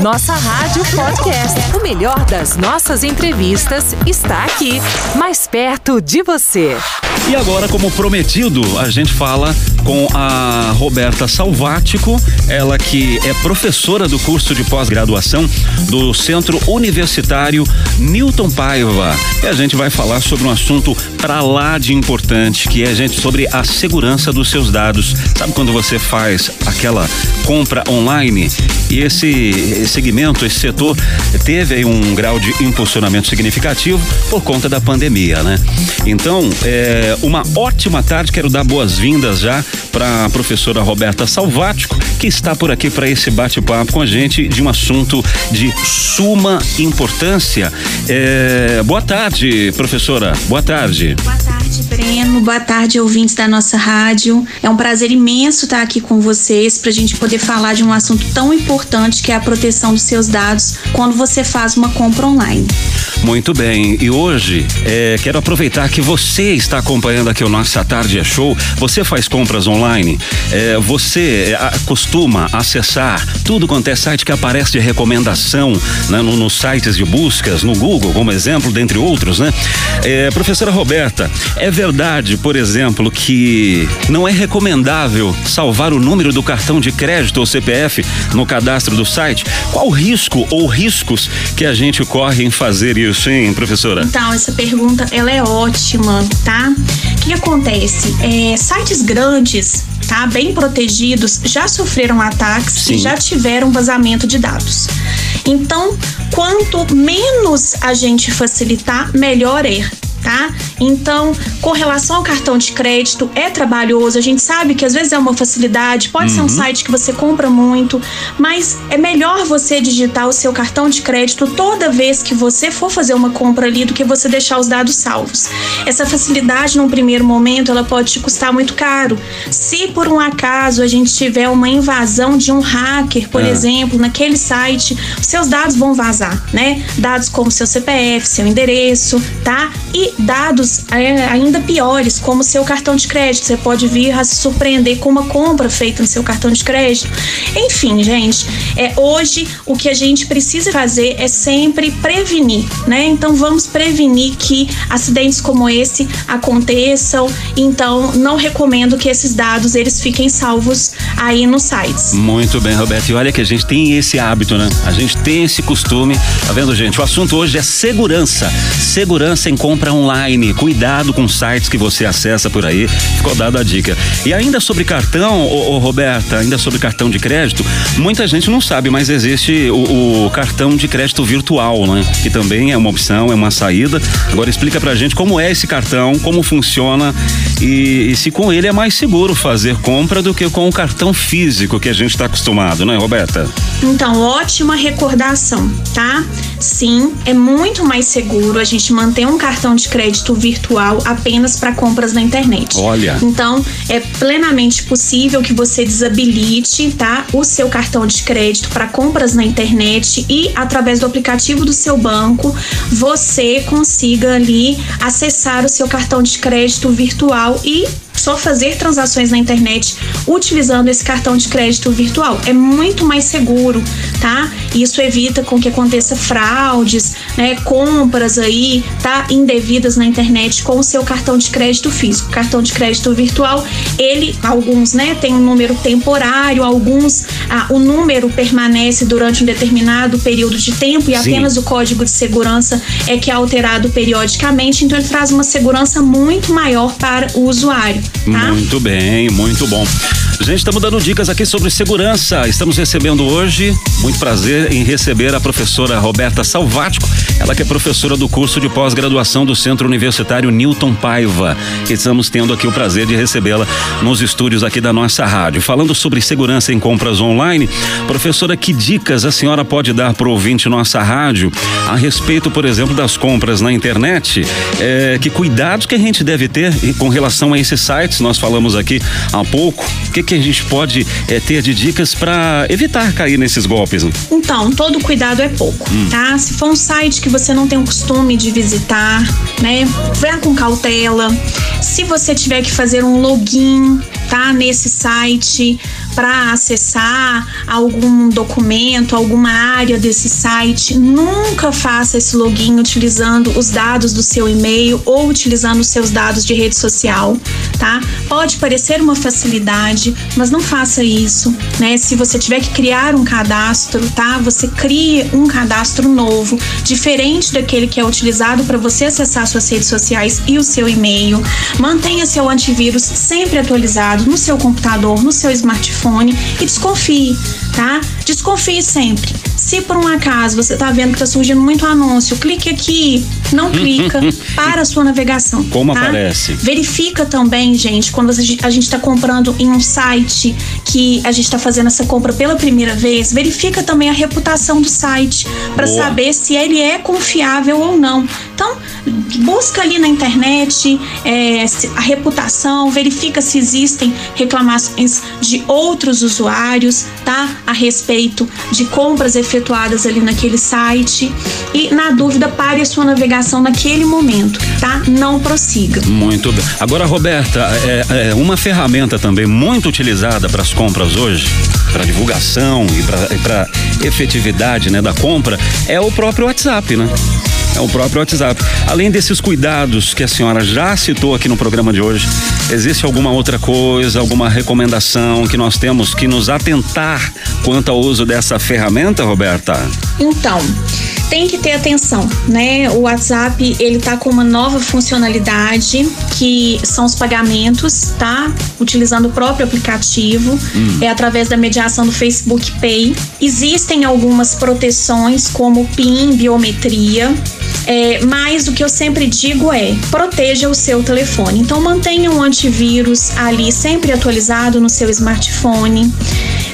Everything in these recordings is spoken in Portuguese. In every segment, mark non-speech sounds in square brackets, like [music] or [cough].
Nossa Rádio Podcast. O melhor das nossas entrevistas está aqui, mais perto de você. E agora, como prometido, a gente fala com a Roberta Salvático, ela que é professora do curso de pós-graduação do Centro Universitário Newton Paiva. E a gente vai falar sobre um assunto para lá de importante, que é, gente, sobre a segurança dos seus dados. Sabe quando você faz aquela compra online e esse segmento, esse setor teve um grau de impulsionamento significativo por conta da pandemia, né? Então, é uma ótima tarde, quero dar boas-vindas já para a professora Roberta Salvático, que está por aqui para esse bate-papo com a gente de um assunto de suma importância. É, boa tarde, professora. Boa tarde. Boa tarde, Breno. Boa tarde, ouvintes da nossa rádio. É um prazer imenso estar aqui com vocês para a gente poder falar de um assunto tão importante que é a proteção dos seus dados quando você faz uma compra online. Muito bem, e hoje é, quero aproveitar que você está acompanhando aqui o nosso Tarde é Show. Você faz compras online? É, você é, costuma acessar tudo quanto é site que aparece de recomendação né, no, nos sites de buscas, no Google, como exemplo, dentre outros, né? É, professora Roberta, é verdade, por exemplo, que não é recomendável salvar o número do cartão de crédito ou CPF no cadastro do site? Qual o risco ou riscos que a gente corre em fazer isso, hein, professora? Então, essa pergunta ela é ótima, tá? O que acontece? É, sites grandes, tá? Bem protegidos, já sofreram ataques Sim. e já tiveram vazamento de dados. Então, quanto menos a gente facilitar, melhor é tá? Então, com relação ao cartão de crédito, é trabalhoso. A gente sabe que às vezes é uma facilidade, pode uhum. ser um uhum. site que você compra muito, mas é melhor você digitar o seu cartão de crédito toda vez que você for fazer uma compra ali do que você deixar os dados salvos. Essa facilidade, num primeiro momento, ela pode te custar muito caro. Se por um acaso a gente tiver uma invasão de um hacker, por é. exemplo, naquele site, seus dados vão vazar, né? Dados como seu CPF, seu endereço, tá? E dados é, ainda piores, como seu cartão de crédito. Você pode vir a se surpreender com uma compra feita no seu cartão de crédito. Enfim, gente, é, hoje o que a gente precisa fazer é sempre prevenir, né? Então vamos prevenir que acidentes como esse aconteçam. Então não recomendo que esses dados eles fiquem salvos aí nos sites. Muito bem, Roberto. E olha que a gente tem esse hábito, né? A gente tem esse costume. Tá vendo, gente? O assunto hoje é segurança. Segurança em compra online. Cuidado com sites que você acessa por aí. Ficou dada a dica. E ainda sobre cartão, ô, ô, Roberta, ainda sobre cartão de crédito, muita gente não sabe, mas existe o, o, cartão de crédito virtual, né? Que também é uma opção, é uma saída. Agora explica pra gente como é esse cartão, como funciona e, e se com ele é mais seguro fazer compra do que com o cartão físico que a gente está acostumado, né, Roberta? Então, ótima recordação, tá? Sim, é muito mais seguro a gente manter um cartão de crédito virtual apenas para compras na internet. Olha. Então, é plenamente possível que você desabilite, tá, o seu cartão de crédito para compras na internet e através do aplicativo do seu banco, você consiga ali acessar o seu cartão de crédito virtual e só fazer transações na internet utilizando esse cartão de crédito virtual. É muito mais seguro, tá? Isso evita com que aconteça fraudes, né, compras aí, tá, indevidas na internet com o seu cartão de crédito físico. Cartão de crédito virtual, ele, alguns, né, tem um número temporário, alguns, ah, o número permanece durante um determinado período de tempo e Sim. apenas o código de segurança é que é alterado periodicamente, então ele traz uma segurança muito maior para o usuário. Tá? Muito bem, muito bom. Gente, estamos dando dicas aqui sobre segurança. Estamos recebendo hoje, muito prazer em receber a professora Roberta Salvático, ela que é professora do curso de pós-graduação do Centro Universitário Newton Paiva. Estamos tendo aqui o prazer de recebê-la nos estúdios aqui da nossa rádio. Falando sobre segurança em compras online, professora, que dicas a senhora pode dar para o ouvinte nossa rádio a respeito, por exemplo, das compras na internet? É, que cuidados que a gente deve ter com relação a esses sites? Nós falamos aqui há pouco. O que, que a gente pode é, ter de dicas para evitar cair nesses golpes? Então, todo cuidado é pouco, hum. tá? Se for um site que você não tem o costume de visitar, né? Vá com cautela. Se você tiver que fazer um login, tá? Nesse site, para acessar algum documento, alguma área desse site, nunca faça esse login utilizando os dados do seu e-mail ou utilizando os seus dados de rede social, tá? Pode parecer uma facilidade, mas não faça isso, né? Se você tiver que criar um cadastro, tá? Você crie um cadastro novo, diferente daquele que é utilizado para você acessar suas redes sociais e o seu e-mail. Mantenha seu antivírus sempre atualizado no seu computador, no seu smartphone e desconfie, tá? Desconfie sempre. Se por um acaso você está vendo que está surgindo muito anúncio, clique aqui, não [laughs] clica, para a sua navegação. Como tá? aparece? Verifica também, gente, quando a gente está comprando em um site que a gente está fazendo essa compra pela primeira vez, verifica também a reputação do site para saber se ele é confiável ou não. Então, busca ali na internet é, a reputação, verifica se existem reclamações de outros usuários, tá? A respeito de compras efetuadas ali naquele site e, na dúvida, pare a sua navegação naquele momento, tá? Não prossiga. Muito bem. Agora, Roberta, é, é uma ferramenta também muito utilizada para as compras hoje, para divulgação e para efetividade né, da compra, é o próprio WhatsApp, né? É o próprio WhatsApp. Além desses cuidados que a senhora já citou aqui no programa de hoje, existe alguma outra coisa, alguma recomendação que nós temos que nos atentar quanto ao uso dessa ferramenta, Roberta? Então, tem que ter atenção, né? O WhatsApp ele tá com uma nova funcionalidade que são os pagamentos, tá? Utilizando o próprio aplicativo, hum. é através da mediação do Facebook Pay. Existem algumas proteções como PIN, biometria, é, mas o que eu sempre digo é: proteja o seu telefone. Então mantenha um antivírus ali sempre atualizado no seu smartphone.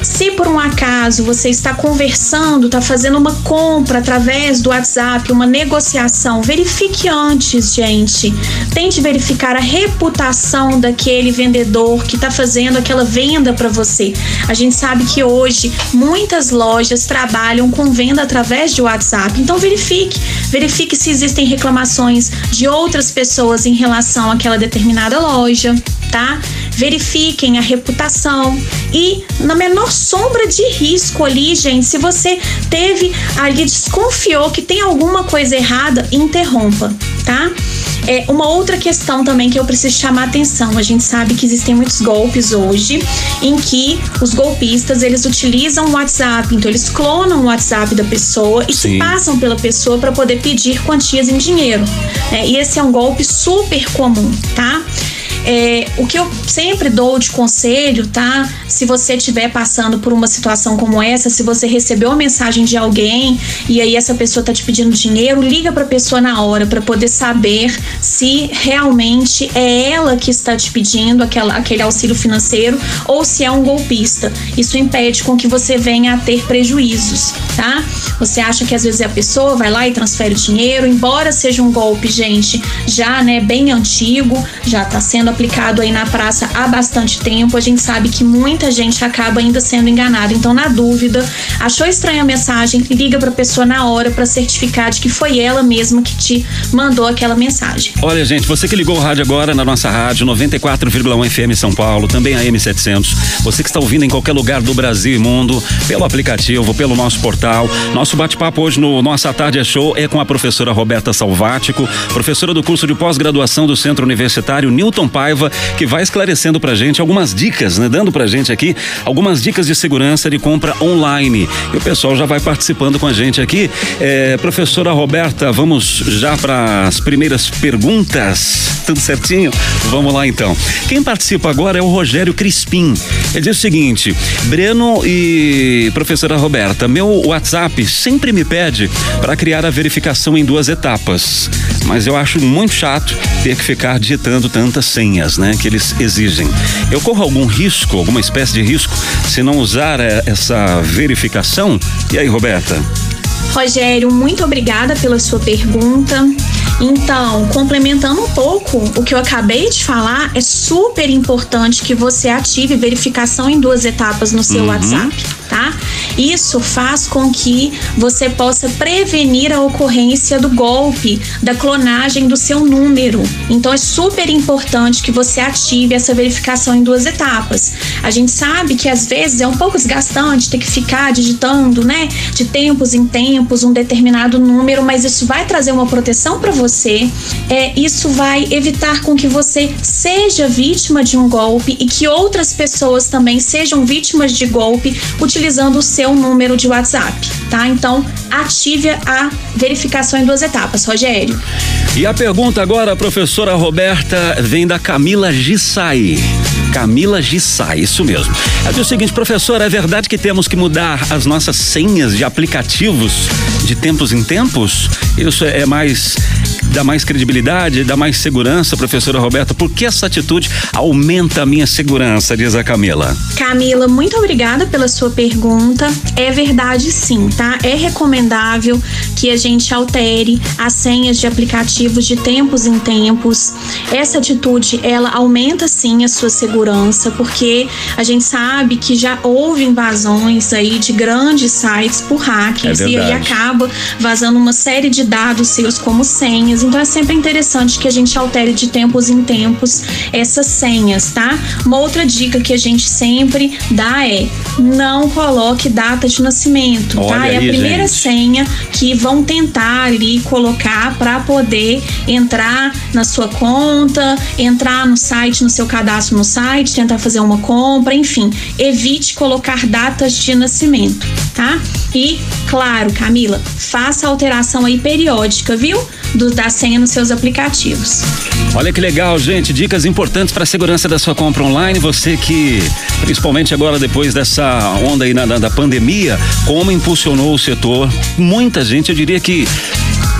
Se por um acaso você está conversando, está fazendo uma compra através do WhatsApp, uma negociação, verifique antes, gente. Tente verificar a reputação daquele vendedor que está fazendo aquela venda para você. A gente sabe que hoje muitas lojas trabalham com venda através de WhatsApp, então verifique. Verifique se existem reclamações de outras pessoas em relação àquela determinada loja, tá? Verifiquem a reputação e na menor sombra de risco ali, gente, se você teve ali desconfiou que tem alguma coisa errada, interrompa, tá? É uma outra questão também que eu preciso chamar a atenção. A gente sabe que existem muitos golpes hoje em que os golpistas eles utilizam o WhatsApp, então eles clonam o WhatsApp da pessoa e se passam pela pessoa para poder pedir quantias em dinheiro. É, e esse é um golpe super comum, tá? É, o que eu sempre dou de conselho, tá? Se você estiver passando por uma situação como essa, se você recebeu uma mensagem de alguém e aí essa pessoa tá te pedindo dinheiro, liga para a pessoa na hora para poder saber se realmente é ela que está te pedindo aquela, aquele auxílio financeiro ou se é um golpista. Isso impede com que você venha a ter prejuízos, tá? Você acha que às vezes é a pessoa vai lá e transfere o dinheiro, embora seja um golpe, gente, já, né, bem antigo, já está sendo aplicado aí na praça há bastante tempo. A gente sabe que muita gente acaba ainda sendo enganada. Então, na dúvida, achou estranha a mensagem, liga para a pessoa na hora para certificar de que foi ela mesma que te mandou aquela mensagem. Olha, gente, você que ligou o rádio agora na nossa rádio 94,1 FM São Paulo, também a M700. Você que está ouvindo em qualquer lugar do Brasil e mundo, pelo aplicativo, pelo nosso portal. Nosso bate-papo hoje no Nossa Tarde é Show é com a professora Roberta Salvático, professora do curso de pós-graduação do Centro Universitário Newton Paz Que vai esclarecendo pra gente algumas dicas, né? Dando pra gente aqui algumas dicas de segurança de compra online. E o pessoal já vai participando com a gente aqui. É, professora Roberta, vamos já para as primeiras perguntas. Tudo certinho? Vamos lá então. Quem participa agora é o Rogério Crispim. Ele diz o seguinte: Breno e professora Roberta, meu WhatsApp sempre me pede para criar a verificação em duas etapas, mas eu acho muito chato ter que ficar digitando tantas senhas né, que eles exigem. Eu corro algum risco, alguma espécie de risco, se não usar é, essa verificação? E aí, Roberta? Rogério, muito obrigada pela sua pergunta. Então, complementando um pouco o que eu acabei de falar, é super importante que você ative verificação em duas etapas no seu uhum. WhatsApp tá? Isso faz com que você possa prevenir a ocorrência do golpe, da clonagem do seu número. Então é super importante que você ative essa verificação em duas etapas. A gente sabe que às vezes é um pouco desgastante ter que ficar digitando, né, de tempos em tempos um determinado número, mas isso vai trazer uma proteção para você. É, isso vai evitar com que você seja vítima de um golpe e que outras pessoas também sejam vítimas de golpe utilizando o seu número de WhatsApp, tá? Então, ative a verificação em duas etapas, Rogério. E a pergunta agora, professora Roberta, vem da Camila Gissai. Camila Gissai, isso mesmo. Diz o seguinte, professora, é verdade que temos que mudar as nossas senhas de aplicativos de tempos em tempos? Isso é mais dá mais credibilidade, dá mais segurança, professora Roberta? Por que essa atitude aumenta a minha segurança, diz a Camila? Camila, muito obrigada pela sua pergunta. É verdade sim, tá? É recomendável que a gente altere as senhas de aplicativos de tempos em tempos. Essa atitude, ela aumenta sim a sua segurança, porque a gente sabe que já houve invasões aí de grandes sites por hackers é e aí acaba vazando uma série de dados seus como senhas. Então é sempre interessante que a gente altere de tempos em tempos essas senhas, tá? Uma outra dica que a gente sempre dá é não coloque data de nascimento, Olha tá? Aí, é a primeira gente. senha que vão tentar ali colocar para poder entrar na sua conta, entrar no site, no seu cadastro no site, tentar fazer uma compra, enfim, evite colocar datas de nascimento, tá? E, claro, Camila, faça alteração aí periódica, viu? Do, da senha nos seus aplicativos. Olha que legal, gente. Dicas importantes para a segurança da sua compra online. Você que, principalmente agora depois dessa onda aí na, na, da pandemia, como impulsionou o setor. Muita gente, eu diria que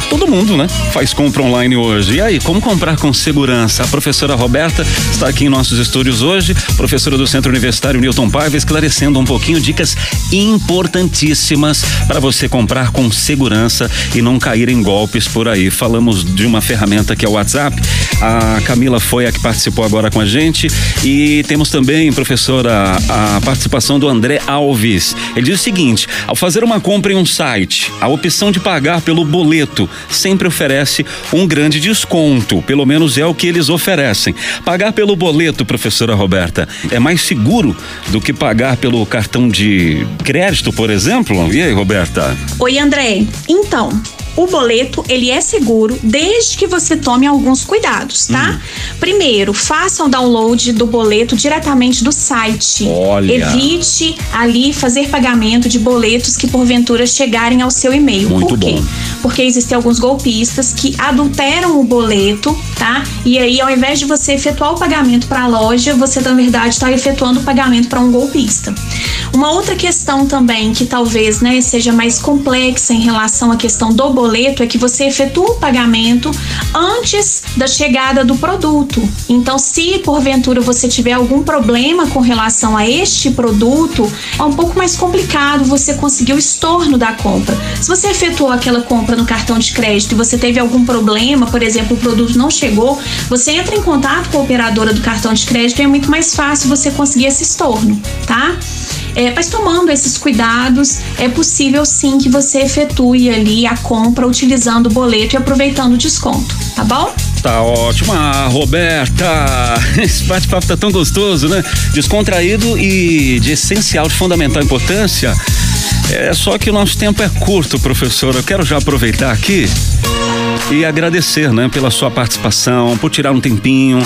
todo mundo, né? Faz compra online hoje. E aí, como comprar com segurança? A professora Roberta está aqui em nossos estúdios hoje, professora do Centro Universitário Newton Paiva, esclarecendo um pouquinho dicas importantíssimas para você comprar com segurança e não cair em golpes por aí. Falamos de uma ferramenta que é o WhatsApp. A Camila foi a que participou agora com a gente e temos também, professora, a participação do André Alves. Ele diz o seguinte: ao fazer uma compra em um site, a opção de pagar pelo boleto sempre oferece um grande desconto, pelo menos é o que eles oferecem. Pagar pelo boleto, professora Roberta, é mais seguro do que pagar pelo cartão de crédito, por exemplo? E aí, Roberta? Oi, André. Então, o boleto ele é seguro desde que você tome alguns cuidados, tá? Hum. Primeiro, faça o download do boleto diretamente do site. Olha. Evite ali fazer pagamento de boletos que porventura chegarem ao seu e-mail. Muito Por quê? bom. Porque existem alguns golpistas que adulteram o boleto, tá? E aí, ao invés de você efetuar o pagamento para a loja, você na verdade está efetuando o pagamento para um golpista. Uma outra questão também que talvez né, seja mais complexa em relação à questão do boleto é que você efetua o pagamento antes da chegada do produto. Então, se porventura você tiver algum problema com relação a este produto, é um pouco mais complicado você conseguir o estorno da compra. Se você efetuou aquela compra no cartão de crédito e você teve algum problema, por exemplo, o produto não chegou, você entra em contato com a operadora do cartão de crédito e é muito mais fácil você conseguir esse estorno, tá? É, mas tomando esses cuidados, é possível sim que você efetue ali a compra utilizando o boleto e aproveitando o desconto, tá bom? Tá ótimo. Ah, Roberta, [laughs] esse bate-papo tá tão gostoso, né? Descontraído e de essencial, de fundamental importância. É só que o nosso tempo é curto, professor. Eu quero já aproveitar aqui e agradecer, né, pela sua participação, por tirar um tempinho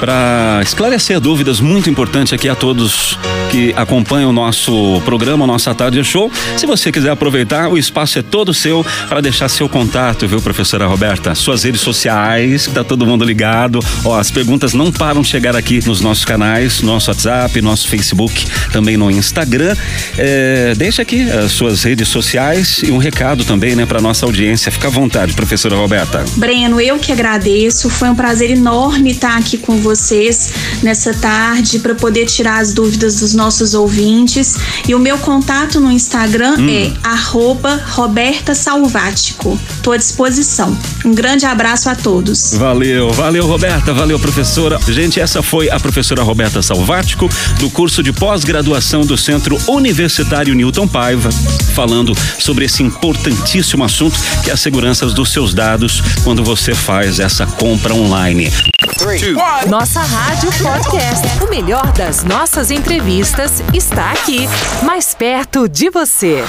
para esclarecer dúvidas muito importantes aqui a todos que acompanham o nosso programa, nossa tarde show. Se você quiser aproveitar, o espaço é todo seu para deixar seu contato, viu, professora Roberta? Suas redes sociais, tá todo mundo ligado. Ó, as perguntas não param de chegar aqui nos nossos canais, nosso WhatsApp, nosso Facebook, também no Instagram. É, deixa aqui as suas redes sociais e um recado também, né, para nossa audiência. Fica à vontade, professora Roberta. Breno, eu que agradeço. Foi um prazer enorme estar aqui com vocês nessa tarde para poder tirar as dúvidas dos nossos nossos ouvintes. E o meu contato no Instagram hum. é arroba Roberta Salvático. Estou à disposição. Um grande abraço a todos. Valeu, valeu, Roberta, valeu, professora. Gente, essa foi a professora Roberta Salvático, do curso de pós-graduação do Centro Universitário Newton Paiva, falando sobre esse importantíssimo assunto que é a segurança dos seus dados quando você faz essa compra online. Nossa Rádio Podcast. O melhor das nossas entrevistas está aqui, mais perto de você.